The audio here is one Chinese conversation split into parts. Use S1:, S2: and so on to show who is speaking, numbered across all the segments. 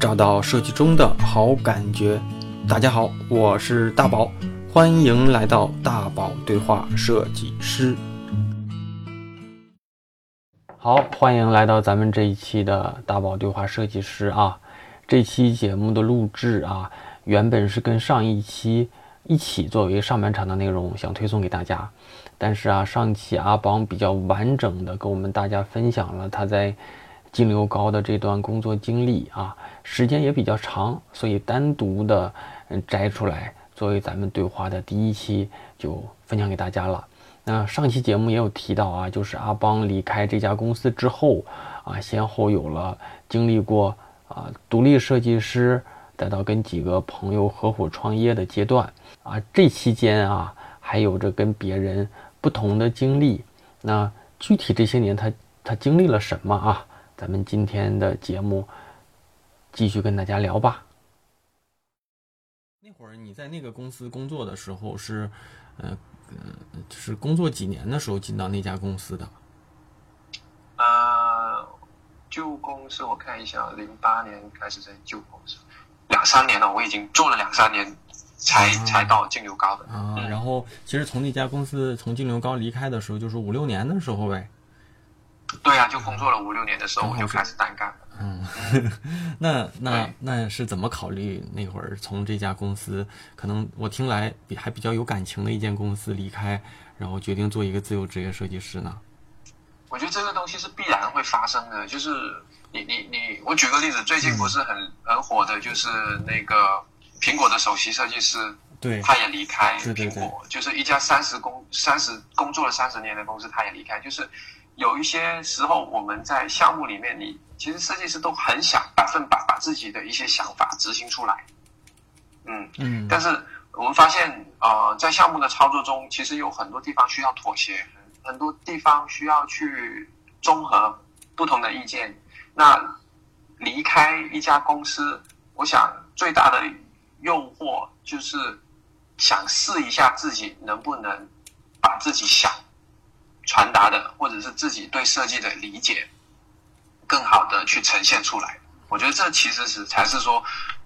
S1: 找到设计中的好感觉。大家好，我是大宝，欢迎来到大宝对话设计师。好，欢迎来到咱们这一期的大宝对话设计师啊。这期节目的录制啊，原本是跟上一期一起作为上半场的内容想推送给大家，但是啊，上期阿邦比较完整的跟我们大家分享了他在。金流高的这段工作经历啊，时间也比较长，所以单独的嗯摘出来作为咱们对话的第一期就分享给大家了。那上期节目也有提到啊，就是阿邦离开这家公司之后啊，先后有了经历过啊独立设计师，再到跟几个朋友合伙创业的阶段啊，这期间啊还有着跟别人不同的经历。那具体这些年他他经历了什么啊？咱们今天的节目继续跟大家聊吧。那会儿你在那个公司工作的时候是，呃，是工作几年的时候进到那家公司的？
S2: 呃，旧公司我看一下，零八年开始在旧公司，两三年了，我已经做了两三年，才才到净流高的。
S1: 啊，然后其实从那家公司从净流高离开的时候，就是五六年的时候呗。
S2: 对啊，就工作了五六年的时候，我就开始单干了。
S1: 嗯，那那那是怎么考虑那会儿从这家公司，可能我听来比还比较有感情的一间公司离开，然后决定做一个自由职业设计师呢？
S2: 我觉得这个东西是必然会发生的。就是你你你，我举个例子，最近不是很很火的，就是那个苹果的首席设计师，
S1: 对，
S2: 他也离开苹果，就是一家三十工三十工作了三十年的公司，他也离开，就是。有一些时候，我们在项目里面，你其实设计师都很想百分百把自己的一些想法执行出来，嗯嗯。但是我们发现，呃，在项目的操作中，其实有很多地方需要妥协，很多地方需要去综合不同的意见。那离开一家公司，我想最大的诱惑就是想试一下自己能不能把自己想。传达的，或者是自己对设计的理解，更好的去呈现出来。我觉得这其实是才是说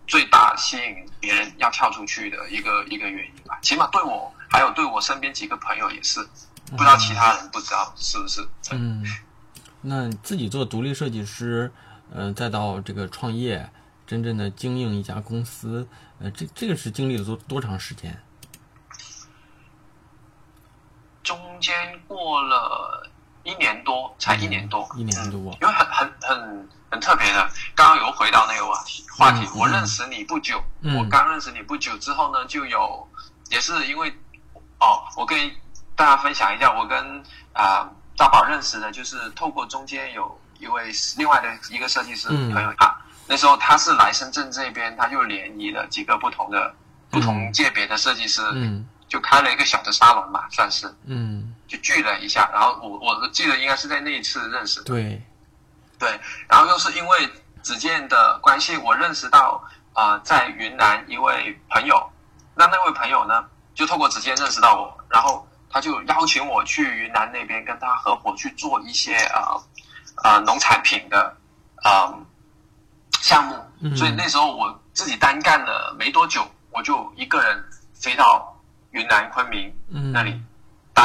S2: 最大吸引别人要跳出去的一个一个原因吧。起码对我，还有对我身边几个朋友也是，不知道其他人不知道是不是？
S1: 嗯，那自己做独立设计师，呃，再到这个创业，真正的经营一家公司，呃，这这个是经历了多多长时间？
S2: 中间过了一年多，才一年多，
S1: 一年多，
S2: 因为很很很很特别的。刚刚有回到那个话题，话题，我认识你不久，我刚认识你不久之后呢，就有，也是因为，哦，我跟大家分享一下，我跟啊大宝认识的，就是透过中间有一位另外的一个设计师朋友啊，那时候他是来深圳这边，他就联谊了几个不同的不同界别的设计师。嗯。就开了一个小的沙龙嘛，算是，嗯，就聚了一下，然后我我记得应该是在那一次认识的，
S1: 对，
S2: 对，然后又是因为子健的关系，我认识到啊，在云南一位朋友，那那位朋友呢，就透过子健认识到我，然后他就邀请我去云南那边跟他合伙去做一些啊啊农产品的啊项目，所以那时候我自己单干了没多久，我就一个人飞到。云南昆明那里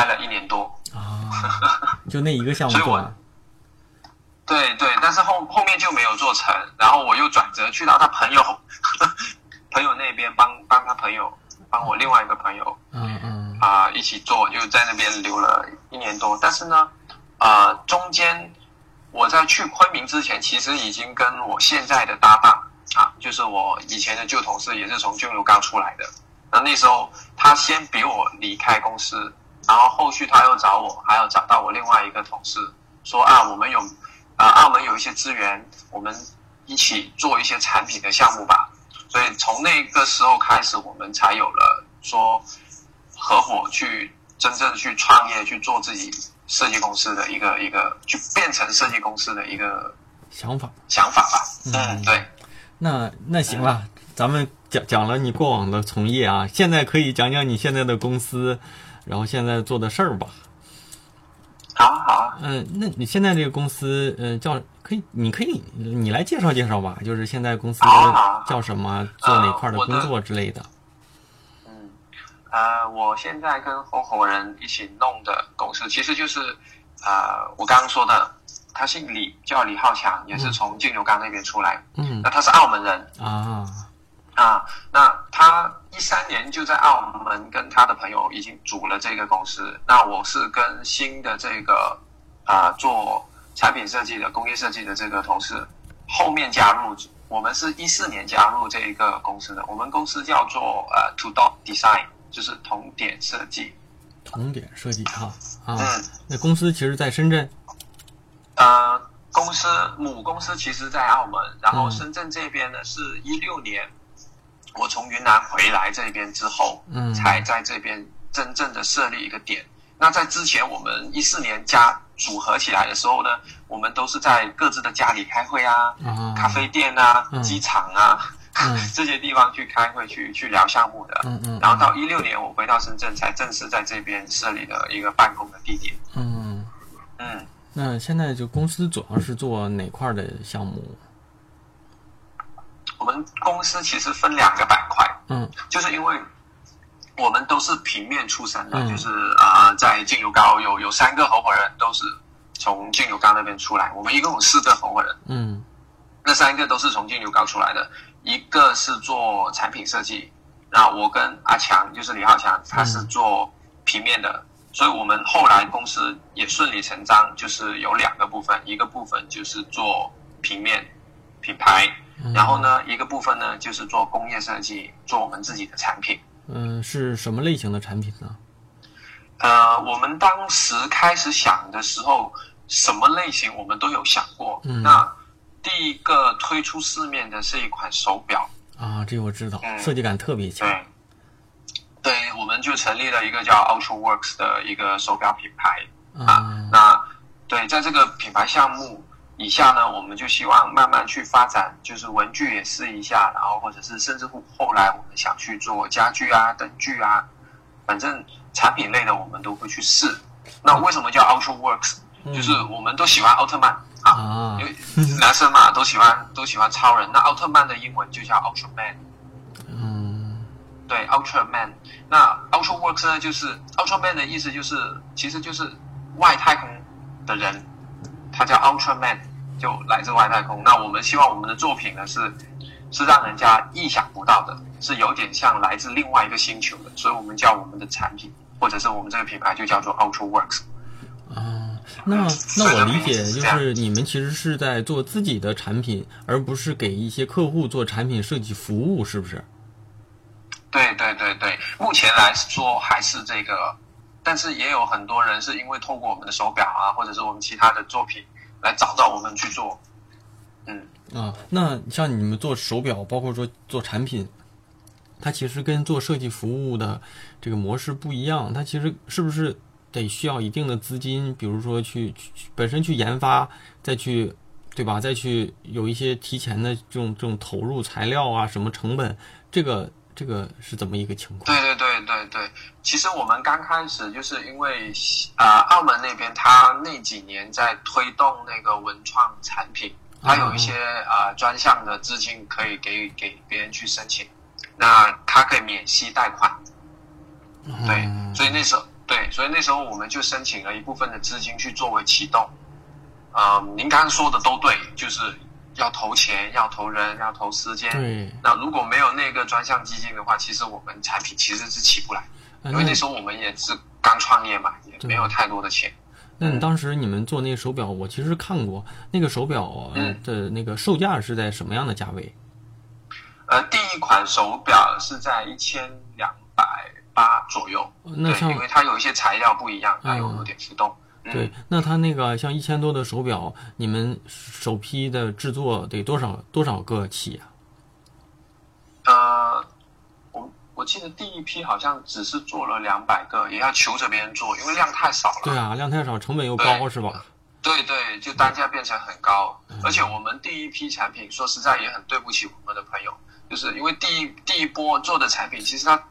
S2: 待了一年多
S1: 啊，就那一个项目
S2: 做。对对，但是后后面就没有做成，然后我又转折去到他朋友 朋友那边帮帮他朋友帮我另外一个朋友，嗯嗯啊一起做，就在那边留了一年多。但是呢，啊中间我在去昆明之前，其实已经跟我现在的搭档啊，就是我以前的旧同事，也是从君如刚出来的。那那时候他先比我离开公司，然后后续他又找我，还要找到我另外一个同事，说啊，我们有啊澳门有一些资源，我们一起做一些产品的项目吧。所以从那个时候开始，我们才有了说合伙去真正去创业去做自己设计公司的一个一个，去变成设计公司的一个
S1: 想法
S2: 想法吧。嗯，对。
S1: 那那行了。咱们讲讲了你过往的从业啊，现在可以讲讲你现在的公司，然后现在做的事儿吧。
S2: 好，好，
S1: 嗯，那你现在这个公司，呃，叫可以，你可以你来介绍介绍吧，就是现在公司叫什么，做哪块的工作之类的。
S2: 嗯，呃，我现在跟合伙人一起弄的公司，其实就是，呃，我刚刚说的，他姓李，叫李浩强，也是从金牛岗那边出来。嗯，那他是澳门人啊。啊，那他一三年就在澳门跟他的朋友已经组了这个公司。那我是跟新的这个啊做产品设计的工业设计的这个同事后面加入。我们是一四年加入这一个公司的。我们公司叫做呃 To Dot Design，就是同点设计。
S1: 同点设计哈啊，那公司其实在深圳。
S2: 呃，公司母公司其实在澳门，然后深圳这边呢是一六年。我从云南回来这边之后，嗯，才在这边真正的设立一个点。那在之前，我们一四年加组合起来的时候呢，我们都是在各自的家里开会啊，咖啡店啊，机场啊，这些地方去开会去去聊项目的。嗯嗯。然后到一六年我回到深圳，才正式在这边设立了一个办公的地点。嗯
S1: 嗯。那现在就公司主要是做哪块的项目？
S2: 我们公司其实分两个板块，嗯，就是因为我们都是平面出身的，就是啊，在净油高有有三个合伙人都是从净油高那边出来，我们一共有四个合伙人，嗯，那三个都是从净油高出来的，一个是做产品设计，那我跟阿强就是李浩强，他是做平面的，所以我们后来公司也顺理成章，就是有两个部分，一个部分就是做平面品牌。然后呢，一个部分呢就是做工业设计，做我们自己的产品。
S1: 嗯，是什么类型的产品呢？
S2: 呃，我们当时开始想的时候，什么类型我们都有想过。嗯。那第一个推出市面的是一款手表。
S1: 啊，这个我知道，设计感特别强。
S2: 对。对，我们就成立了一个叫 Ultra Works 的一个手表品牌。啊。那对，在这个品牌项目。以下呢，我们就希望慢慢去发展，就是文具也试一下，然后或者是甚至乎后来我们想去做家具啊、灯具啊，反正产品类的我们都会去试。那为什么叫 Ultra Works？就是我们都喜欢奥特曼啊，因为 男生嘛都喜欢都喜欢超人。那奥特曼的英文就叫 Ultra Man。嗯，对，Ultra Man。那 Ultra Works 呢，就是 Ultra Man 的意思就是，其实就是外太空的人。它叫 Ultraman，就来自外太空。那我们希望我们的作品呢是是让人家意想不到的，是有点像来自另外一个星球的，所以我们叫我们的产品或者是我们这个品牌就叫做 Ultra Works。
S1: 啊，那那我理解就是你们其实是在做自己的产品，而不是给一些客户做产品设计服务，是不是？
S2: 对对对对，目前来说还是这个。但是也有很多人是因为透过我们的手表啊，或者是我们其他的作品来找到我们去做。嗯
S1: 啊，那像你们做手表，包括说做产品，它其实跟做设计服务的这个模式不一样。它其实是不是得需要一定的资金？比如说去去本身去研发，再去对吧？再去有一些提前的这种这种投入材料啊，什么成本？这个。这个是怎么一个情况？
S2: 对对对对对，其实我们刚开始就是因为啊，澳门那边他那几年在推动那个文创产品，他有一些啊专项的资金可以给给别人去申请，那他可以免息贷款。对，所以那时候对，所以那时候我们就申请了一部分的资金去作为启动。嗯，您刚刚说的都对，就是。要投钱，要投人，要投时间。对。那如果没有那个专项基金的话，其实我们产品其实是起不来，因为那时候我们也是刚创业嘛，也没有太多的钱。
S1: 那你当时你们做那个手表，我其实看过那个手表的那个售价是在什么样的价位？
S2: 呃，第一款手表是在一千两百八左右。
S1: 那像
S2: 因为它有一些材料不一样，它有有点浮动。
S1: 对，那它那个像一千多的手表，你们首批的制作得多少多少个起啊？
S2: 呃，我我记得第一批好像只是做了两百个，也要求着别人做，因为量太少了。
S1: 对啊，量太少，成本又高，是吧？
S2: 对对，就单价变成很高，而且我们第一批产品，说实在也很对不起我们的朋友，就是因为第一第一波做的产品，其实它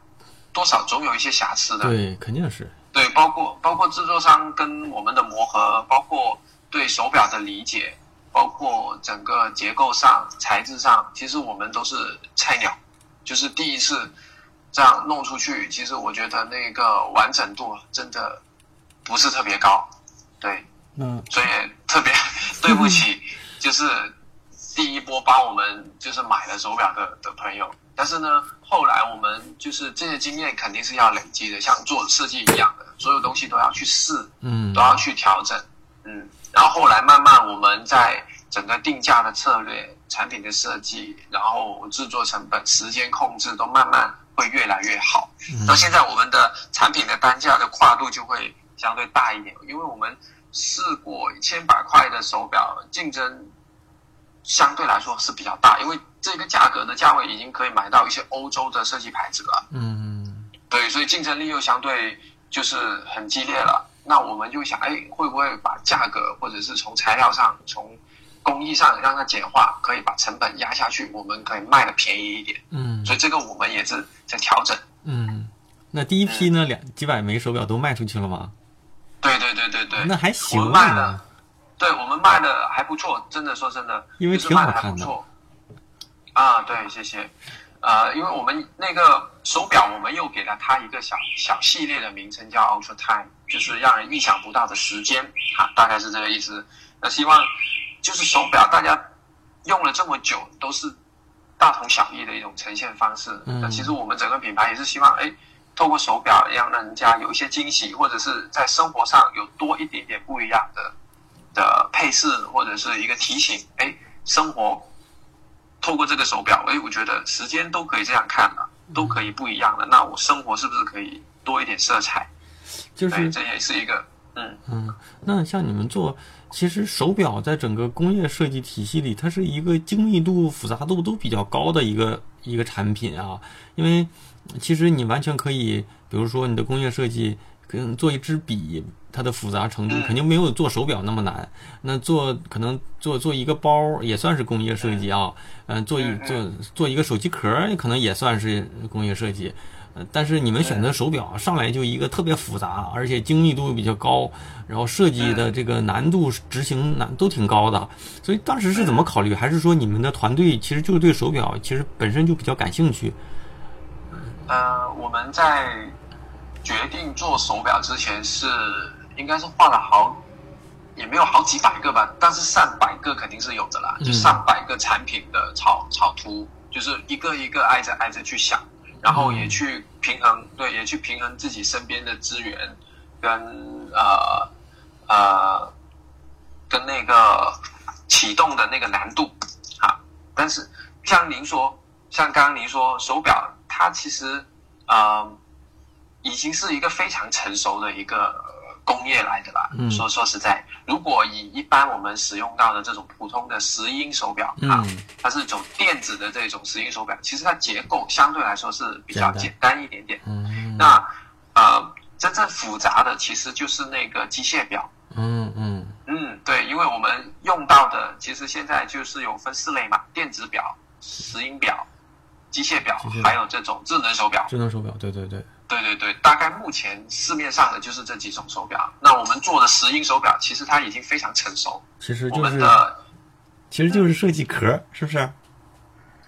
S2: 多少总有一些瑕疵的。
S1: 对，肯定是。
S2: 对，包括包括制作商跟我们的磨合，包括对手表的理解，包括整个结构上、材质上，其实我们都是菜鸟，就是第一次这样弄出去。其实我觉得那个完整度真的不是特别高，对，
S1: 嗯，
S2: 所以特别 对不起，就是第一波帮我们就是买了手表的的朋友。但是呢，后来我们就是这些经验肯定是要累积的，像做设计一样的，所有东西都要去试，
S1: 嗯，
S2: 都要去调整，嗯，然后后来慢慢我们在整个定价的策略、产品的设计，然后制作成本、时间控制都慢慢会越来越好。到现在，我们的产品的单价的跨度就会相对大一点，因为我们试过千百块的手表，竞争相对来说是比较大，因为。这个价格的价位已经可以买到一些欧洲的设计牌子了，
S1: 嗯，
S2: 对，所以竞争力又相对就是很激烈了。那我们就想，哎，会不会把价格或者是从材料上、从工艺上让它简化，可以把成本压下去，我们可以卖的便宜一点。
S1: 嗯，
S2: 所以这个我们也是在调整。
S1: 嗯，那第一批呢，两几百枚手表都卖出去了吗？
S2: 对对对对对，
S1: 那还行
S2: 啊。对我们卖的还不错，真的说真的，
S1: 因为挺好看的。
S2: 啊，对，谢谢。呃，因为我们那个手表，我们又给了它一个小小系列的名称，叫 Ultra Time，就是让人意想不到的时间，哈，大概是这个意思。那希望就是手表，大家用了这么久，都是大同小异的一种呈现方式。那其实我们整个品牌也是希望，哎，透过手表让人家有一些惊喜，或者是在生活上有多一点点不一样的的配饰，或者是一个提醒，哎，生活。透过这个手表，哎，我觉得时间都可以这样看了，都可以不一样了。那我生活是不是可以多一点色彩？
S1: 就是
S2: 这也是一个，嗯
S1: 嗯。那像你们做，其实手表在整个工业设计体系里，它是一个精密度、复杂度都比较高的一个一个产品啊。因为其实你完全可以，比如说你的工业设计。跟做一支笔，它的复杂程度肯定没有做手表那么难。那做可能做做一个包也算是工业设计啊。嗯，做一做做一个手机壳可能也算是工业设计。但是你们选择手表上来就一个特别复杂，而且精密度比较高，然后设计的这个难度、执行难都挺高的。所以当时是怎么考虑？还是说你们的团队其实就是对手表其实本身就比较感兴趣？
S2: 呃，我们在。决定做手表之前是应该是画了好，也没有好几百个吧，但是上百个肯定是有的啦，就上百个产品的草草图，就是一个一个挨着挨着去想，然后也去平衡，对，也去平衡自己身边的资源跟呃呃跟那个启动的那个难度啊。但是像您说，像刚刚您说手表，它其实呃。已经是一个非常成熟的一个工业来的啦。说说实在，如果以一般我们使用到的这种普通的石英手表啊，它是一种电子的这种石英手表，其实它结构相对来说是比较简单一点点。嗯那呃，真正复杂的其实就是那个机械表。
S1: 嗯嗯
S2: 嗯，对，因为我们用到的其实现在就是有分四类嘛：电子表、石英表、机械表，还有这种智能手表。
S1: 智能手表，对对对。
S2: 对对对，大概目前市面上的就是这几种手表。那我们做的石英手表，其实它已经非常成熟。
S1: 其实就
S2: 是，
S1: 其实就是设计壳，是不是？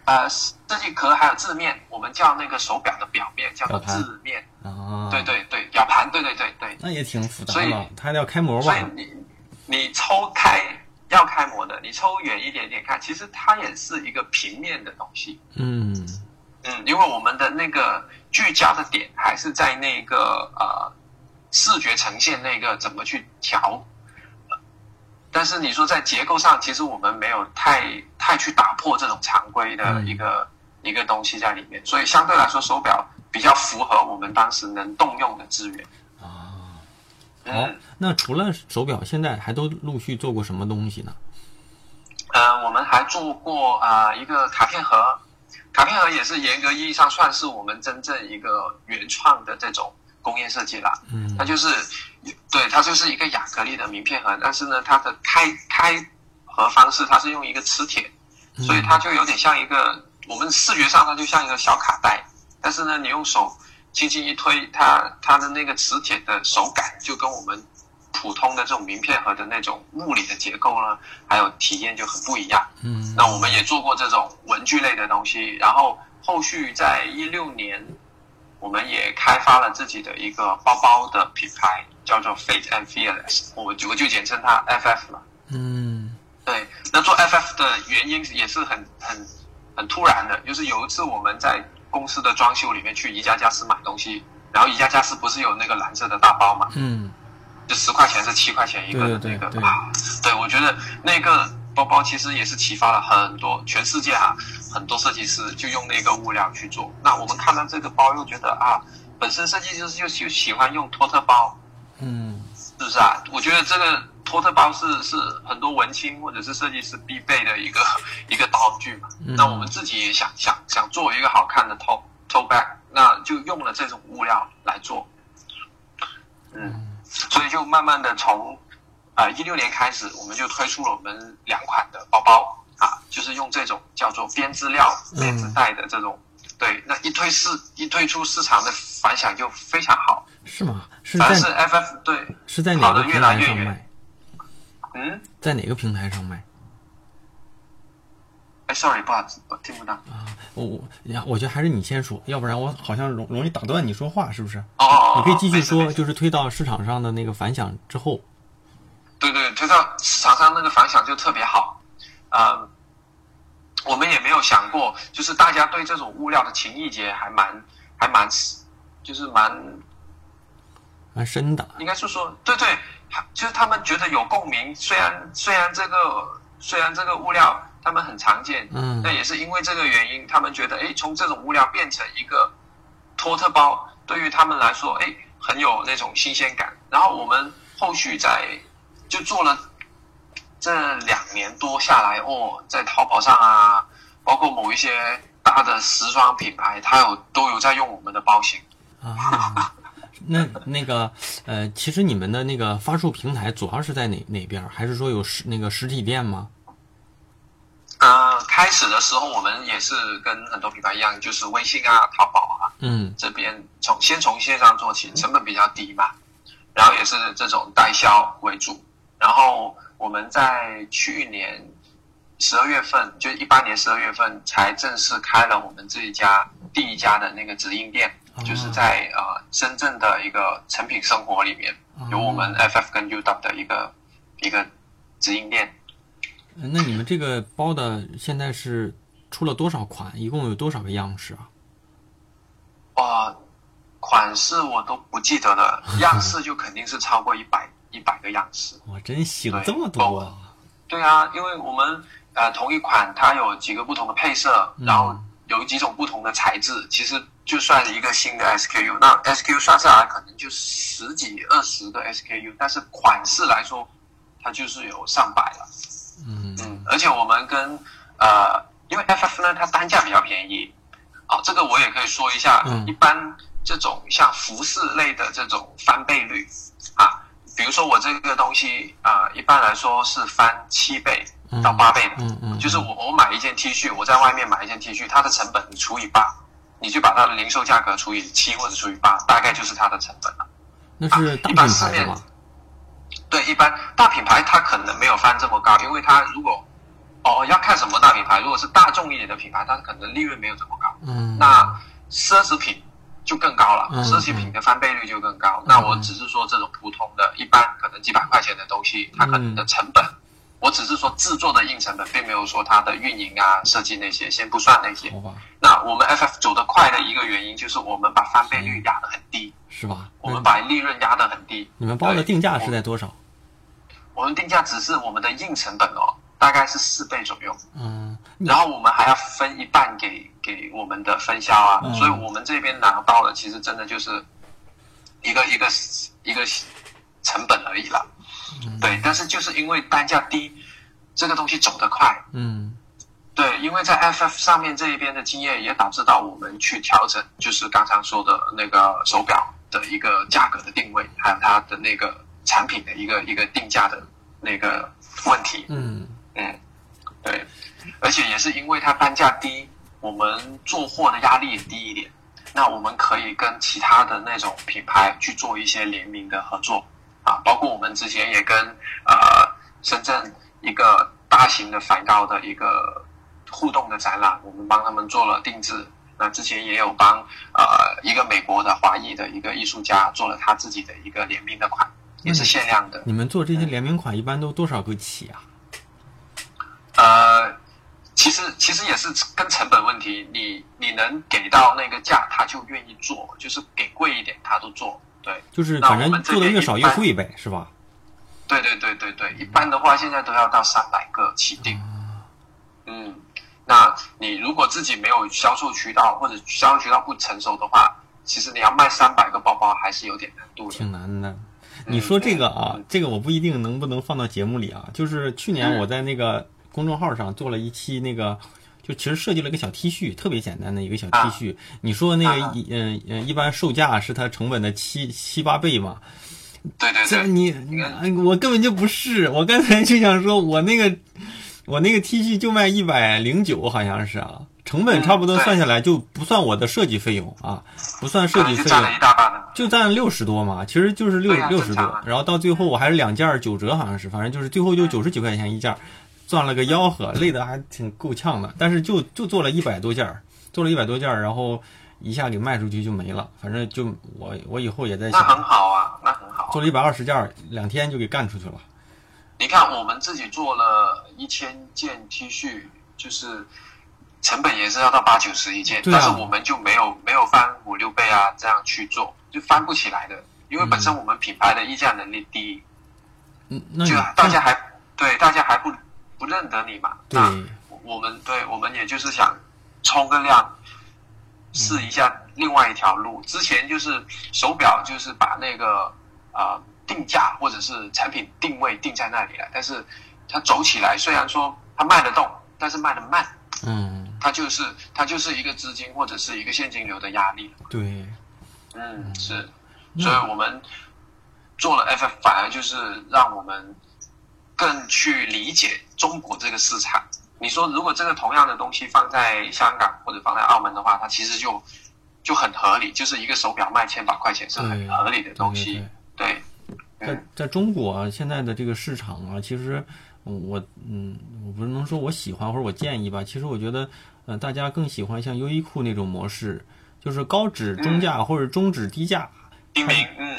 S2: 呃，设计壳还有字面，我们叫那个手表的表面叫做字面。
S1: 啊，
S2: 对对对，表盘，对对对对。
S1: 那也挺复杂
S2: 的，所以
S1: 它要开模吧？
S2: 所以你你抽开要开模的，你抽远一点点看，其实它也是一个平面的东西。
S1: 嗯
S2: 嗯，因为我们的那个。聚焦的点还是在那个呃视觉呈现那个怎么去调，但是你说在结构上，其实我们没有太太去打破这种常规的一个一个东西在里面，所以相对来说手表比较符合我们当时能动用的资源
S1: 啊。好，那除了手表，现在还都陆续做过什么东西呢？
S2: 呃，我们还做过啊一个卡片盒。卡片盒也是严格意义上算是我们真正一个原创的这种工业设计啦。
S1: 嗯，
S2: 它就是，对，它就是一个亚克力的名片盒，但是呢，它的开开盒方式它是用一个磁铁，所以它就有点像一个我们视觉上它就像一个小卡带，但是呢，你用手轻轻一推，它它的那个磁铁的手感就跟我们普通的这种名片盒的那种物理的结构呢，还有体验就很不一样。
S1: 嗯，
S2: 那我们也做过这种文具类的东西，然后后续在一六年，我们也开发了自己的一个包包的品牌，叫做 Fate and Fearless，我就我就简称它 FF 了。
S1: 嗯，
S2: 对，那做 FF 的原因也是很很很突然的，就是有一次我们在公司的装修里面去宜家家私买东西，然后宜家家私不是有那个蓝色的大包嘛，
S1: 嗯，
S2: 就十块钱是七块钱一个的
S1: 对对对
S2: 那个啊，对我觉得那个包包其实也是启发了很多全世界啊很多设计师就用那个物料去做。那我们看到这个包又觉得啊，本身设计师就就喜欢用托特包，
S1: 嗯，
S2: 是不是啊？我觉得这个托特包是是很多文青或者是设计师必备的一个一个道具嘛。
S1: 嗯
S2: 那我们自己也想想想做一个好看的 tote tote bag，那就用了这种物料来做。嗯，所以就慢慢的从啊一六年开始，我们就推出了我们两款的包包啊，就是用这种叫做编织料、编织袋的这种。对，那一推市一推出市场的反响就非常好，
S1: 是吗？是
S2: 反而是
S1: 在
S2: FF 对，
S1: 是在哪个平台上卖？
S2: 嗯，
S1: 在哪个平台上卖？
S2: 哎，sorry，不好意思，我听不到。
S1: 啊我我呀，我觉得还是你先说，要不然我好像容容易打断你说话，是不是？
S2: 哦哦，哦
S1: 你可以继续说，就是推到市场上的那个反响之后，
S2: 对对，推到市场上那个反响就特别好，呃，我们也没有想过，就是大家对这种物料的情意结还蛮还蛮，就是蛮
S1: 蛮深的。
S2: 应该是说，对对，就是他们觉得有共鸣。虽然虽然这个虽然这个物料他们很常见，
S1: 嗯
S2: 那也是因为这个原因，他们觉得哎，从这种物料变成一个托特包，对于他们来说，哎，很有那种新鲜感。然后我们后续在就做了这两年多下来，哦，在淘宝上啊，包括某一些大的时装品牌，它有都有在用我们的包型。
S1: 啊，那那个呃，其实你们的那个发售平台主要是在哪哪边？还是说有实那个实体店吗？
S2: 呃，开始的时候我们也是跟很多品牌一样，就是微信啊、淘宝啊
S1: 嗯
S2: 这边从先从线上做起，成本比较低嘛，然后也是这种代销为主。然后我们在去年十二月份，就一八年十二月份才正式开了我们这一家第一家的那个直营店，
S1: 哦
S2: 就是在呃深圳的一个成品生活里面，有我们 FF 跟 UW 的一个一个直营店。
S1: 呃那你们这个包的现在是出了多少款？一共有多少个样式啊？
S2: 哇，款式我都不记得了，样式就肯定是超过一百一百个样式。
S1: 哇，真行
S2: 对
S1: 这么多啊！
S2: 对啊，因为我们呃同一款它有几个不同的配色，
S1: 嗯
S2: 然后有几种不同的材质，其实就算一个新的 SKU，那 SKU 算下来可能就十几二十个 SKU，但是款式来说，它就是有上百了。
S1: 嗯
S2: 嗯，而且我们跟呃，因为 FF 呢，它单价比较便宜，啊，这个我也可以说一下。
S1: 嗯
S2: 一般这种像服饰类的这种翻倍率啊，比如说我这个东西啊、一般来说是翻七倍到八倍的。
S1: 嗯嗯，
S2: 就是我我买一件 T 恤，我在外面买一件 T 恤，它的成本除以八，你就把它的零售价格除以七或者除以八，大概就是它的成本了。
S1: 那是大品
S2: 一般市面
S1: 牌的吧？
S2: 对，一般大品牌它可能没有翻这么高，因为它如果哦要看什么大品牌，如果是大众一点的品牌，它可能利润没有这么高。
S1: 嗯，
S2: 那奢侈品就更高了，
S1: 嗯
S2: 奢侈品的翻倍率就更高。那我只是说这种普通的、一般可能几百块钱的东西，它可能的成本，我只是说制作的硬成本，并没有说它的运营啊、设计那些，先不算那些。那我们 FF 走得快的一个原因就是我们把翻倍率压得很低，
S1: 是吧？
S2: 我们把利润压得很低。
S1: 你们包的定价是在多少？
S2: 我们定价只是我们的硬成本哦，大概是四倍左右，
S1: 嗯，
S2: 然后我们还要分一半给给我们的分销啊，
S1: 嗯
S2: 所以我们这边拿到的其实真的就是一个一个一个成本而已啦。对，但是就是因为单价低，这个东西走得快，
S1: 嗯
S2: 对，因为在 FF 上面这一边的经验也导致到我们去调整，就是刚才说的那个手表的一个价格的定位，还有它的那个产品的一个一个定价的那个问题。
S1: 嗯
S2: 嗯，对，而且也是因为它单价低，我们做货的压力也低一点。那我们可以跟其他的那种品牌去做一些联名的合作啊，包括我们之前也跟呃深圳一个大型的梵高的一个互动的展览，我们帮他们做了定制。那之前也有帮呃一个美国的华裔的一个艺术家做了他自己的一个联名的款，也是限量的。
S1: 你们做这些联名款一般都多少个起啊？
S2: 呃，其实其实也是跟成本问题，你你能给到那个价，他就愿意做，就是给贵一点他都做。对，
S1: 就是反正做的越少越贵呗，是吧？
S2: 对对对对对，一般的话现在都要到三百个起订。嗯。那你如果自己没有销售渠道，或者销售渠道不成熟的话，其实你要卖三百个包包还是有点难度的。
S1: 挺难的。你说这个啊，这个我不一定能不能放到节目里啊。就是去年我在那个公众号上做了一期那个，就其实设计了一个小 T 恤，特别简单的一个小 T 恤。你说那个一嗯嗯，一般售价是它成本的七七八倍嘛？
S2: 对对对。
S1: 你你我根本就不是，我刚才就想说我那个。我那个 T 恤就卖一百零九，好像是啊，成本差不多算下来就不算我的设计费用啊，不算设计费用，就
S2: 占了一大半
S1: 就占六十多嘛，其实就是六六十多，然后到最后我还是两件九折，好像是，反正就是最后就九十几块钱一件，赚了个吆喝，累得还挺够呛的，但是就就做了一百多件，做了一百多件，然后一下给卖出去就没了，反正就我我以后也在想，
S2: 那很好啊，那很好，
S1: 做了一百二十件，两天就给干出去了。
S2: 你看，我们自己做了一千件 T 恤，就是成本也是要到八九十一件，但是我们就没有没有翻五六倍啊，这样去做就翻不起来的，因为本身我们品牌的议价能力低，
S1: 嗯，那
S2: 就大家还对大家还不不认得你嘛，
S1: 那，
S2: 我们对我们也就是想冲个量，试一下另外一条路。之前就是手表，就是把那个啊。定价或者是产品定位定在那里了，但是它走起来虽然说它卖得动，但是卖得慢，
S1: 嗯，
S2: 它就是它就是一个资金或者是一个现金流的压力。
S1: 对，
S2: 嗯，是，所以我们做了 FF，反而就是让我们更去理解中国这个市场。你说如果这个同样的东西放在香港或者放在澳门的话，它其实就就很合理，就是一个手表卖千把块钱是很合理的东西，对。
S1: 在在中国啊现在的这个市场啊，其实我嗯，我不能说我喜欢或者我建议吧。其实我觉得，呃，大家更喜欢像优衣库那种模式，就是高指中价或者中指低价。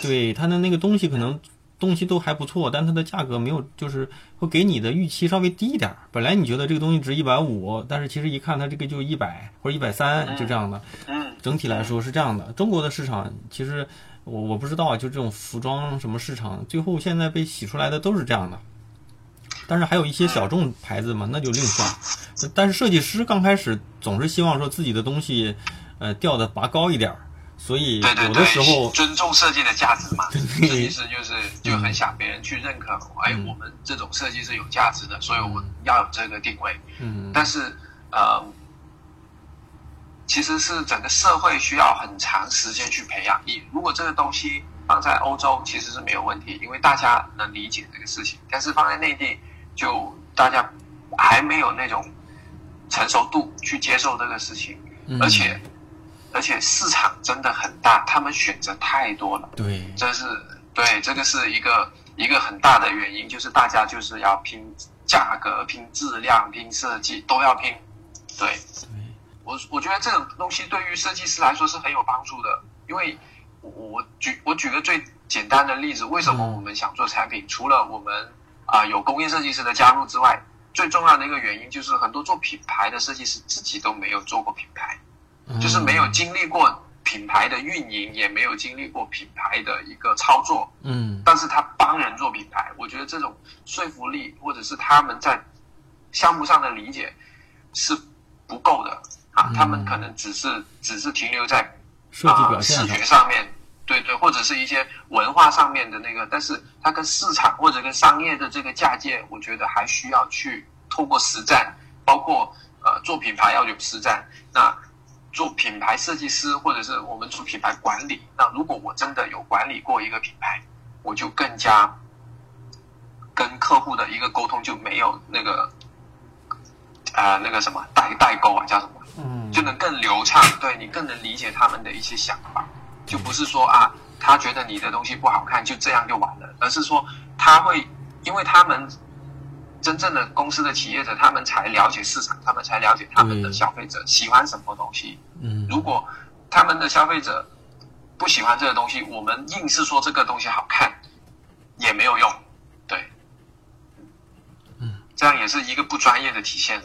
S1: 对它的那个东西可能东西都还不错，但它的价格没有，就是会给你的预期稍微低一点。本来你觉得这个东西值一百五，但是其实一看它这个就一百或者一百三，就这样的。
S2: 嗯，
S1: 整体来说是这样的。中国的市场其实。我我不知道啊，就这种服装什么市场，最后现在被洗出来的都是这样的。但是还有一些小众牌子嘛，那就另算。但是设计师刚开始总是希望说自己的东西，呃，调的拔高一点所以有的时候
S2: 尊重设计的价值嘛。设计师就是就很想别人去认可，哎，我们这种设计是有价值的，所以我们要有这个定位。
S1: 嗯。
S2: 但是呃。其实是整个社会需要很长时间去培养。你如果这个东西放在欧洲，其实是没有问题，因为大家能理解这个事情。但是放在内地，就大家还没有那种成熟度去接受这个事情，而且而且市场真的很大，他们选择太多了。
S1: 对，
S2: 这是对这个是一个一个很大的原因，就是大家就是要拼价格、拼质量、拼设计，都要拼。对。我我觉得这种东西对于设计师来说是很有帮助的，因为我我举我举个最简单的例子，为什么我们想做产品？除了我们啊有工业设计师的加入之外，最重要的一个原因就是很多做品牌的设计师自己都没有做过品牌，就是没有经历过品牌的运营，也没有经历过品牌的一个操作。
S1: 嗯，
S2: 但是他帮人做品牌，我觉得这种说服力或者是他们在项目上的理解是不够的。啊，他们可能只是只是停留在
S1: 啊
S2: 视觉上面，对对，或者是一些文化上面的那个，但是它跟市场或者跟商业的这个嫁接，我觉得还需要去透过实战，包括呃做品牌要有实战，那做品牌设计师或者是我们做品牌管理，那如果我真的有管理过一个品牌，我就更加跟客户的一个沟通就没有那个啊那个什么代代沟啊叫什么？就能更流畅，对你更能理解他们的一些想法，就不是说啊，他觉得你的东西不好看，就这样就完了，而是说他会，因为他们真正的公司的企业者，他们才了解市场，他们才了解他们的消费者喜欢什么东西。
S1: 嗯，
S2: 如果他们的消费者不喜欢这个东西，我们硬是说这个东西好看，也没有用。对，
S1: 嗯，
S2: 这样也是一个不专业的体现。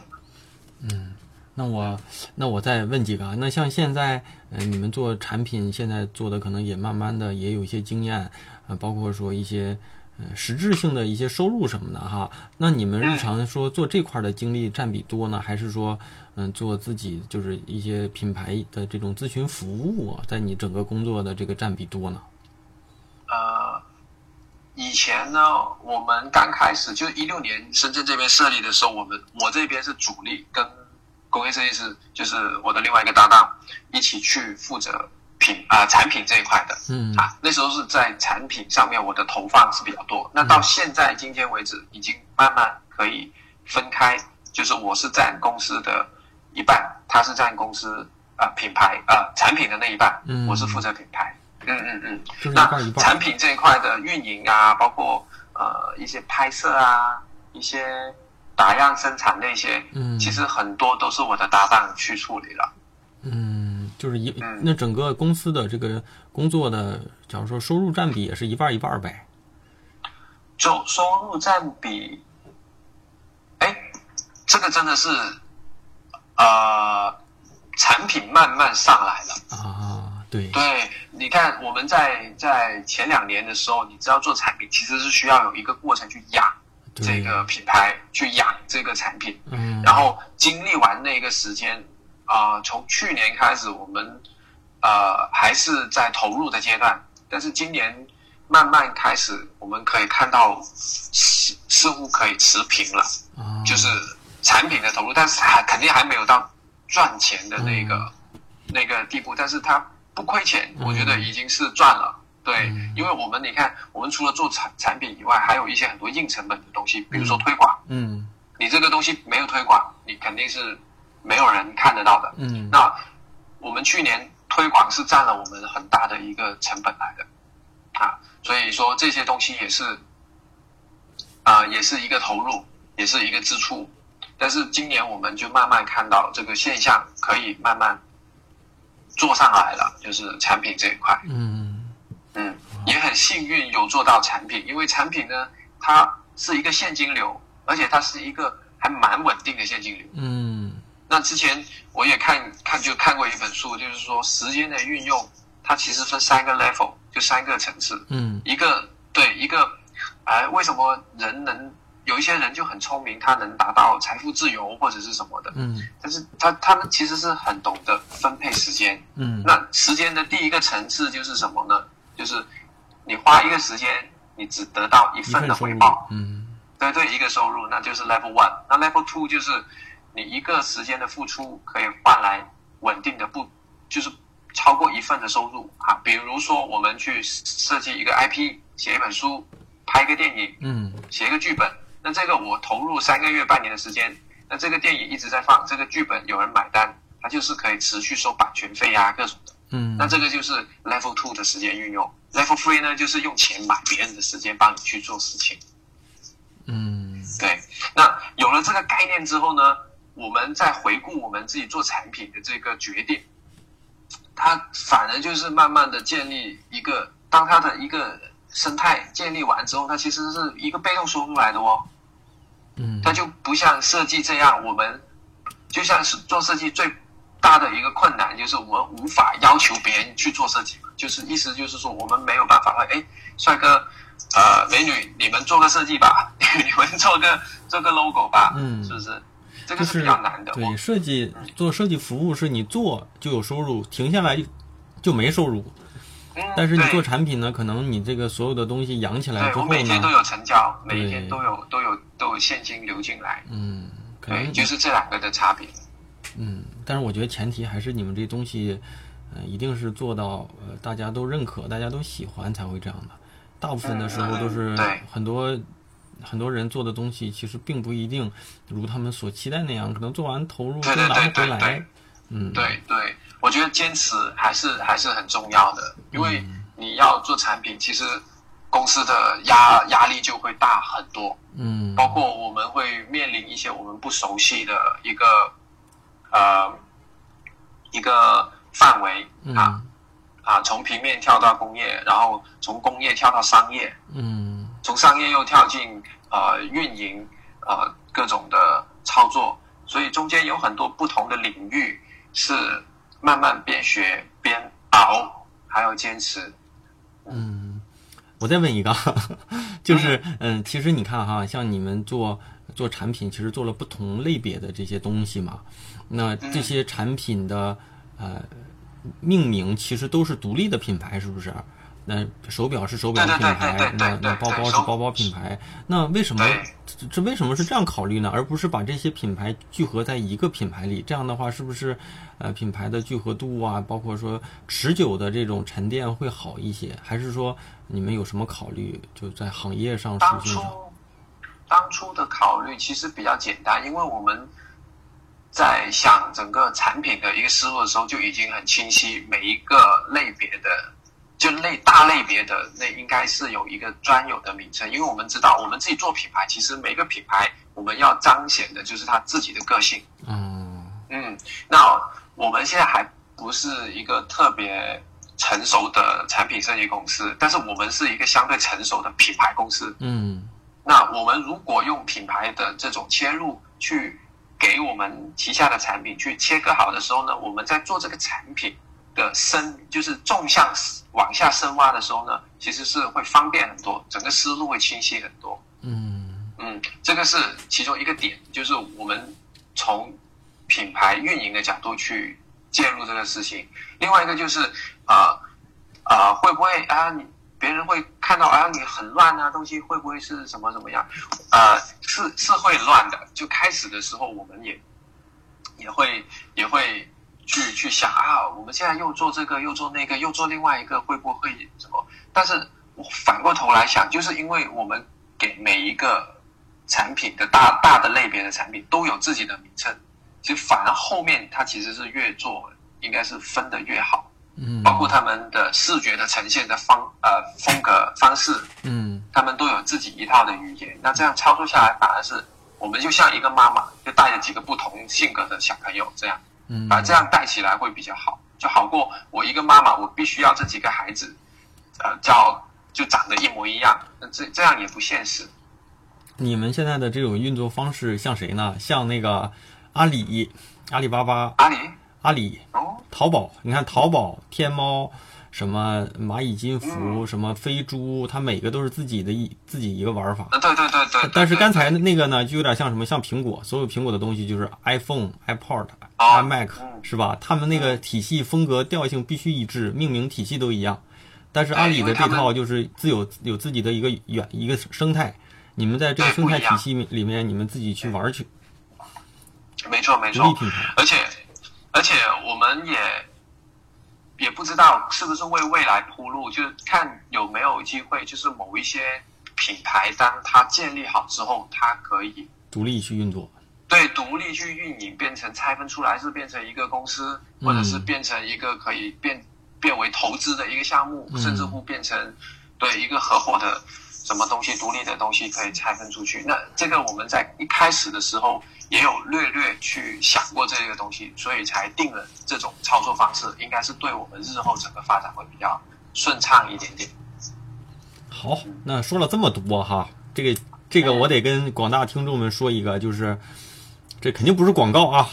S1: 嗯，那我那我再问几个啊，那像现在，嗯，你们做产品，现在做的可能也慢慢的也有一些经验，呃，包括说一些，呃，实质性的一些收入什么的哈。那你们日常说做这块的精力占比多呢，还是说，嗯，做自己就是一些品牌的这种咨询服务，在你整个工作的这个占比多呢？
S2: 呃，以前呢，我们刚开始就一六年深圳这边设立的时候，我们我这边是主力，跟工业设计师就是我的另外一个搭档一起去负责品啊产品这一块的。
S1: 嗯
S2: 啊，那时候是在产品上面我的投放是比较多。那到现在今天为止，已经慢慢可以分开，就是我是占公司的一半，他是占公司啊品牌啊产品的那一半，
S1: 嗯
S2: 我是负责品牌。嗯嗯嗯。那。产品这一块的运营啊，包括呃一些拍摄啊，一些打样生产那些，
S1: 嗯
S2: 其实很多都是我的搭档去处理了。
S1: 嗯，就是一
S2: 嗯
S1: 那整个公司的这个工作的，假如说收入占比也是一半一半呗。
S2: 就收入占比，哎，这个真的是呃产品慢慢上来了。
S1: 啊，对，
S2: 对，你看我们在在前两年的时候，你知道做产品其实是需要有一个过程去养这，个品牌，去养这个产品。
S1: 嗯，
S2: 然后经历完那个时间，啊、从去年开始，我们呃还是在投入的阶段，但是今年慢慢开始，我们可以看到似似乎可以持平了，
S1: 嗯，
S2: 就是产品的投入，但是还肯定还没有到赚钱的那个、那个地步，但是它不亏钱，
S1: 嗯。
S2: 我觉得已经是赚了。对，
S1: 嗯
S2: 因为我们你看，我们除了做产产品以外，还有一些很多硬成本的东西，比如说推广。
S1: 嗯
S2: 你这个东西没有推广，你肯定是没有人看得到的。
S1: 嗯
S2: 那我们去年推广是占了我们很大的一个成本来的，啊，所以说这些东西也是，啊、也是一个投入，也是一个支出。但是今年我们就慢慢看到这个现象可以慢慢做上来了，就是产品这一块。
S1: 嗯
S2: 嗯，也很幸运有做到产品，因为产品呢，它是一个现金流，而且它是一个还蛮稳定的现金流。
S1: 嗯
S2: 那之前我也看看就看过一本书，就是说时间的运用，它其实分三个 level，就三个层次。
S1: 嗯
S2: 一个对一个，哎，为什么人能有一些人就很聪明，他能达到财富自由或者是什么的，
S1: 嗯
S2: 但是他他们其实是很懂得分配时间。
S1: 嗯
S2: 那时间的第一个层次就是什么呢？就是你花一个时间，你只得到一
S1: 一
S2: 份的回报，，
S1: 嗯
S2: 对对，一个收入，那就是 level one。那 level two 就是你一个时间的付出可以换来稳定的不，就是超过一份的收入啊。比如说我们去设计一个 IP，写一本书，拍一个电影，
S1: 嗯
S2: 写一个剧本，那这个我投入三个月、半年的时间，那这个电影一直在放，这个剧本有人买单，它就是可以持续收版权费啊，各种的。
S1: 嗯，
S2: 那这个就是 level two 的时间运用，level three 呢就是用钱买别人的时间帮你去做事情。
S1: 嗯
S2: 对，那有了这个概念之后呢，我们再回顾我们自己做产品的这个决定，它反而就是慢慢的建立一个，当它的一个生态建立完之后，它其实是一个被动收入来的哦。
S1: 嗯
S2: 它就不像设计这样，我们就像是做设计最大的一个困难，就是我们无法要求别人去做设计嘛，就是意思就是说我们没有办法说，哎，帅哥，呃，美女，你们做个设计吧，你们做个做个 logo 吧，
S1: 嗯
S2: 是不是？这个
S1: 是
S2: 比较难的。
S1: 对设计做设计服务是你做就有收入，停下来就没收入。
S2: 嗯
S1: 但是你做产品呢，可能你这个所有的东西养起来
S2: 我
S1: 之后呢，
S2: 每天都有成交，每
S1: 对
S2: 天都有都有都有现金流进来，
S1: 嗯，可
S2: 对，
S1: 能
S2: 就是这两个的差别。
S1: 嗯，但是我觉得前提还是你们这东西，呃，一定是做到呃大家都认可、大家都喜欢才会这样的。大部分的时候都是很多很多人做的东西，其实并不一定如他们所期待那样，可能做完投入就
S2: 对对对
S1: 拿不回来
S2: 对对。
S1: 嗯，
S2: 对对，我觉得坚持还是还是很重要的，因为你要做产品，其实公司的压压力就会大很多。
S1: 嗯，
S2: 包括我们会面临一些我们不熟悉的一个呃一个范围啊啊，从平面跳到工业，然后从工业跳到商业，
S1: 嗯，
S2: 从商业又跳进呃运营呃各种的操作，所以中间有很多不同的领域是慢慢边学边熬，还要坚持。
S1: 嗯，我再问一个，就是嗯，其实你看哈，像你们做做产品，其实做了不同类别的这些东西嘛，那这些产品的呃。命名其实都是独立的品牌，是不是？那手表是手表品牌，那那包包是包包品牌。那为什么这为什么是这样考虑呢？而不是把这些品牌聚合在一个品牌里？这样的话，是不是呃品牌的聚合度啊，包括说持久的这种沉淀会好一些？还是说你们有什么考虑？就在行业上属性上，
S2: 当初的考虑其实比较简单，因为我们。在想整个产品的一个思路的时候，就已经很清晰。每一个类别的，就类大类别的，那应该是有一个专有的名称。因为我们知道，我们自己做品牌，其实每个品牌我们要彰显的就是它自己的个性。
S1: 嗯
S2: 嗯。那我们现在还不是一个特别成熟的产品设计公司，但是我们是一个相对成熟的品牌公司。
S1: 嗯。
S2: 那我们如果用品牌的这种切入去。给我们旗下的产品去切割好的时候呢，我们在做这个产品的深，就是纵向往下深挖的时候呢，其实是会方便很多，整个思路会清晰很多。
S1: 嗯
S2: 嗯，这个是其中一个点，就是我们从品牌运营的角度去介入这个事情。另外一个就是啊啊，会不会啊你？别人会看到，啊，你很乱啊，东西会不会是什么怎么样？呃，是是会乱的。就开始的时候，我们也也会也会去去想啊，我们现在又做这个，又做那个，又做另外一个，会不会什么？但是我反过头来想，就是因为我们给每一个产品的大大的类别的产品都有自己的名称，其实反而后面它其实是越做应该是分的越好。
S1: 嗯，
S2: 包括他们的视觉的呈现的方呃风格方式，
S1: 嗯，
S2: 他们都有自己一套的语言。那这样操作下来，反而是我们就像一个妈妈，就带着几个不同性格的小朋友这样，
S1: 嗯，
S2: 把这样带起来会比较好，就好过我一个妈妈，我必须要这几个孩子，呃，叫就长得一模一样，那这这样也不现实。
S1: 你们现在的这种运作方式像谁呢？像那个阿里、阿里巴巴、
S2: 阿里。
S1: 阿里、淘宝，你看淘宝、天猫，什么蚂蚁金服，什么飞猪，它每个都是自己的一自己一个玩法。
S2: 对对对对。
S1: 但是刚才那个呢，就有点像什么，像苹果，所有苹果的东西就是 iPhone、iPod、iMac，是吧？他们那个体系、风格、调性必须一致，命名体系都一样。但是阿里的这套就是自有有自己的一个远一个生态，你们在这个生态体系里面，你们自己去玩去。
S2: 没错没错，而且。而且我们也也不知道是不是为未来铺路，就是看有没有机会，就是某一些品牌，当它建立好之后，它可以
S1: 独立去运作。
S2: 对，独立去运营，变成拆分出来是变成一个公司，或者是变成一个可以变变为投资的一个项目，甚至乎变成对一个合伙的什么东西独立的东西可以拆分出去。那这个我们在一开始的时候。也有略略去想过这个东西，所以才定了这种操作方式，应该是对我们日后整个发展会比较顺畅一点点。
S1: 好，那说了这么多哈，这个这个我得跟广大听众们说一个，就是这肯定不是广告啊，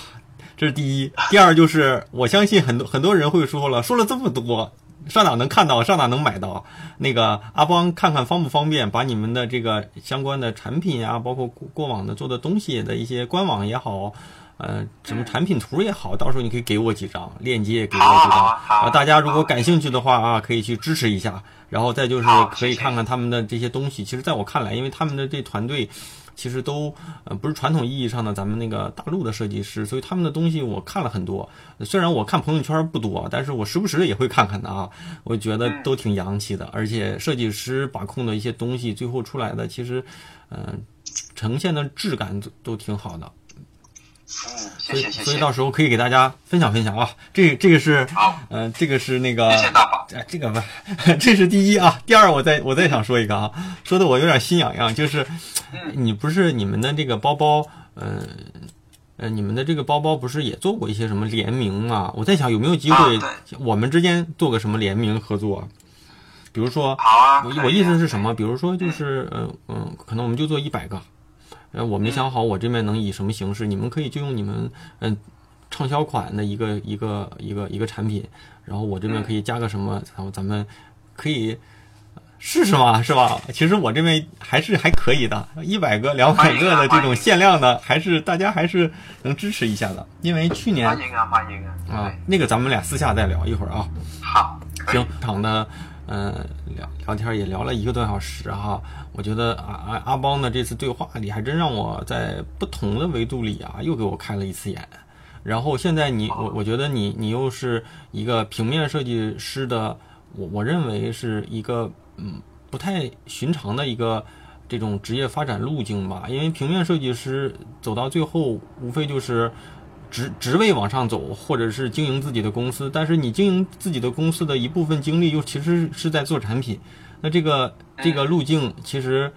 S1: 这是第一。第二就是我相信很多很多人会说了，说了这么多。上哪能看到？上哪能买到？那个阿邦，看看方不方便？把你们的这个相关的产品啊，包括过过往的做的东西的一些官网也好，呃，什么产品图也好，到时候你可以给我几张链接，给我几张啊。大家如果感兴趣的话啊，可以去支持一下。然后再就是可以看看他们的这些东西。其实，在我看来，因为他们的这团队。其实都呃不是传统意义上的咱们那个大陆的设计师，所以他们的东西我看了很多。虽然我看朋友圈不多，但是我时不时的也会看看的啊。我觉得都挺洋气的，而且设计师把控的一些东西，最后出来的其实，嗯，呈现的质感都都挺好的。
S2: 嗯，谢谢谢谢。
S1: 所以到时候可以给大家分享分享啊。这这个是
S2: 好，
S1: 嗯，这个是那个，
S2: 谢谢大宝。
S1: 哎，这个不，这是第一啊。第二，我再我再想说一个啊，说的我有点心痒痒，就是你不是你们的这个包包，嗯。呃，你们的这个包包不是也做过一些什么联名啊？我在想有没有机会，我们之间做个什么联名合作？比如说，
S2: 好啊，
S1: 我我意思是什么？比如说就是，嗯嗯，可能我们就做一百个，呃，我没想好我这边能以什么形式，你们可以就用你们嗯畅销款的一个一个一个一个产品，然后我这边可以加个什么，然后咱们可以。试试嘛，是吧？其实我这边还是还可以的，一百个、两百个的这种限量的，还是大家还是能支持一下的。因为去年
S2: 欢迎啊，欢迎啊！
S1: 啊，那个咱们俩私下再聊一会儿啊。
S2: 好，
S1: 行，场的，嗯，聊聊天也聊了一个多小时哈。我觉得阿阿阿邦的这次对话里，还真让我在不同的维度里啊，又给我开了一次眼。然后现在你，我我觉得你你又是一个平面设计师的，我我认为是一个。嗯，不太寻常的一个这种职业发展路径吧。因为平面设计师走到最后，无非就是职职位往上走，或者是经营自己的公司。但是你经营自己的公司的一部分精力，又其实是在做产品。那这个这个路径，其实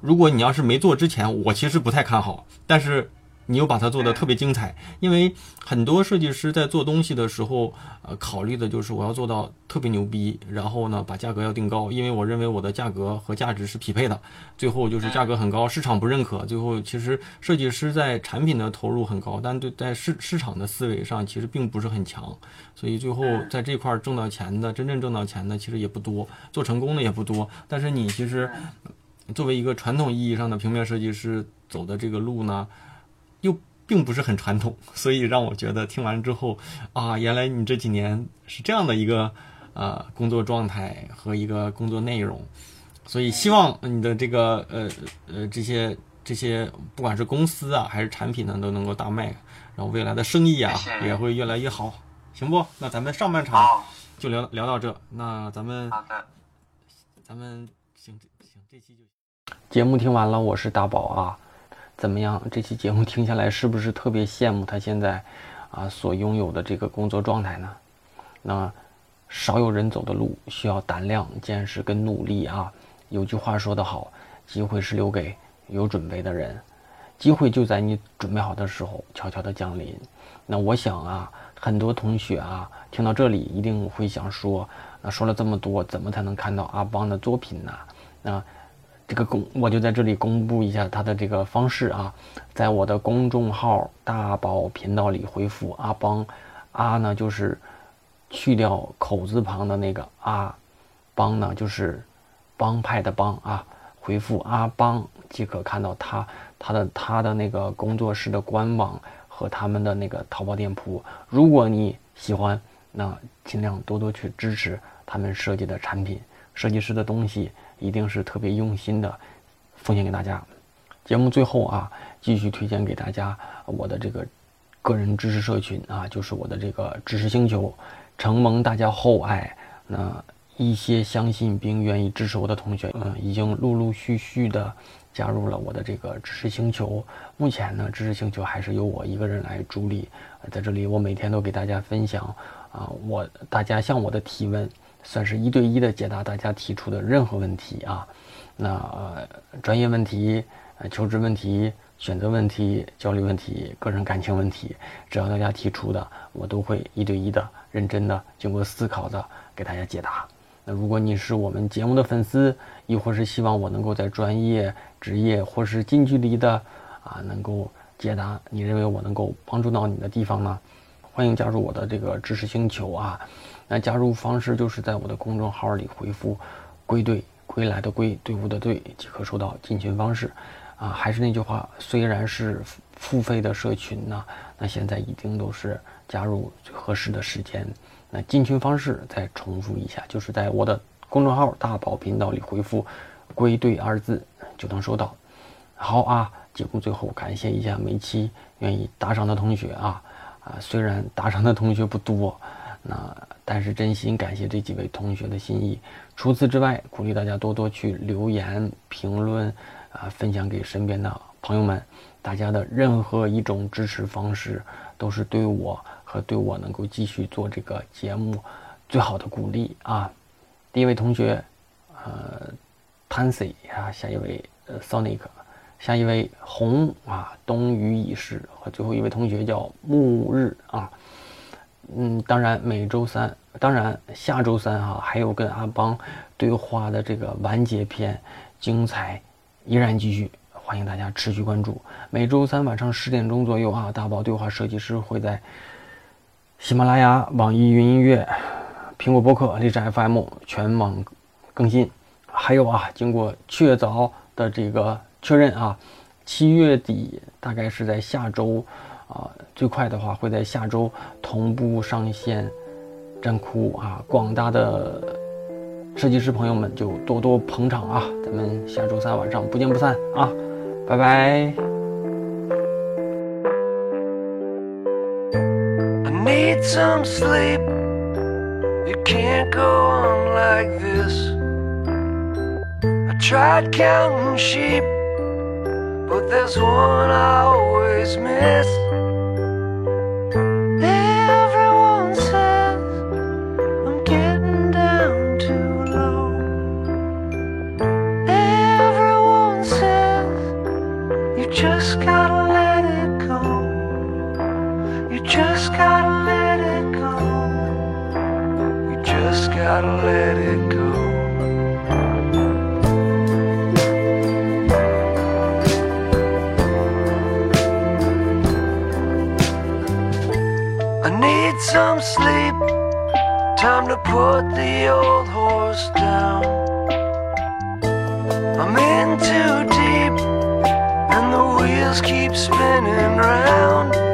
S1: 如果你要是没做之前，我其实不太看好。但是。你又把它做的特别精彩，因为很多设计师在做东西的时候，呃，考虑的就是我要做到特别牛逼，然后呢，把价格要定高，因为我认为我的价格和价值是匹配的。最后就是价格很高，市场不认可。最后其实设计师在产品的投入很高，但对在市市场的思维上其实并不是很强，所以最后在这块挣到钱的，真正挣到钱的其实也不多，做成功的也不多。但是你其实作为一个传统意义上的平面设计师走的这个路呢？又并不是很传统，所以让我觉得听完之后啊，原来你这几年是这样的一个呃工作状态和一个工作内容，所以希望你的这个呃呃这些这些不管是公司啊还是产品呢都能够大卖，然后未来的生意啊也会越来越好，行不？那咱们上半场就聊聊到这，那咱们
S2: 好的，
S1: 咱们行行这期就。
S3: 节目听完了，我是大宝啊。怎么样？这期节目听下来，是不是特别羡慕他现在啊所拥有的这个工作状态呢？那少有人走的路，需要胆量、见识跟努力啊。有句话说得好，机会是留给有准备的人，机会就在你准备好的时候悄悄的降临。那我想啊，很多同学啊听到这里一定会想说，那说了这么多，怎么才能看到阿邦的作品呢？那。这个公我就在这里公布一下他的这个方式啊，在我的公众号大宝频道里回复阿邦，阿呢就是去掉口字旁的那个阿，邦呢就是帮派的帮啊，回复阿邦即可看到他他的他的那个工作室的官网和他们的那个淘宝店铺。如果你喜欢，那尽量多多去支持他们设计的产品，设计师的东西。一定是特别用心的奉献给大家。节目最后啊，继续推荐给大家我的这个个人知识社群啊，就是我的这个知识星球，承蒙大家厚爱，那一些相信并愿意支持我的同学，嗯，已经陆陆续续的加入了我的这个知识星球。目前呢，知识星球还是由我一个人来主理，在这里我每天都给大家分享啊，我大家向我的提问。算是一对一的解答大家提出的任何问题啊，那呃专业问题、呃求职问题、选择问题、焦虑问题、个人感情问题，只要大家提出的，我都会一对一的、认真的、经过思考的给大家解答。那如果你是我们节目的粉丝，亦或是希望我能够在专业、职业或是近距离的啊，能够解答你认为我能够帮助到你的地方呢，欢迎加入我的这个知识星球啊。那加入方式就是在我的公众号里回复“归队”，归来的归，队伍的队，即可收到进群方式。啊，还是那句话，虽然是付费的社群呢，那现在一定都是加入最合适的时间。那进群方式再重复一下，就是在我的公众号大宝频道里回复“归队”二字就能收到。好啊，节目最后感谢一下每期愿意打赏的同学啊啊，虽然打赏的同学不多。那但是真心感谢这几位同学的心意。除此之外，鼓励大家多多去留言、评论，啊，分享给身边的朋友们，大家的任何一种支持方式，都是对我和对我能够继续做这个节目最好的鼓励啊！第一位同学，呃，Tansy 啊，下一位呃，Sonic，下一位红啊，冬雨已逝和最后一位同学叫暮日啊。嗯，当然每周三，当然下周三哈，还有跟阿邦对话的这个完结篇，精彩依然继续，欢迎大家持续关注。每周三晚上十点钟左右啊，大宝对话设计师会在喜马拉雅、网易云音乐、苹果播客、荔枝 FM 全网更新。还有啊，经过确凿的这个确认啊，七月底大概是在下周。啊，最快的话会在下周同步上线。战酷啊，广大的设计师朋友们就多多捧场啊，咱们下周三晚上不见不散啊，拜拜。I made some sleep，you can't go on like this。I tried counting sheep。But there's one I always miss. Everyone says I'm getting down too low. Everyone says You just gotta let it go. You just gotta let it go. You just gotta let it go.
S4: Put the old horse down. I'm in too deep, and the wheels keep spinning round.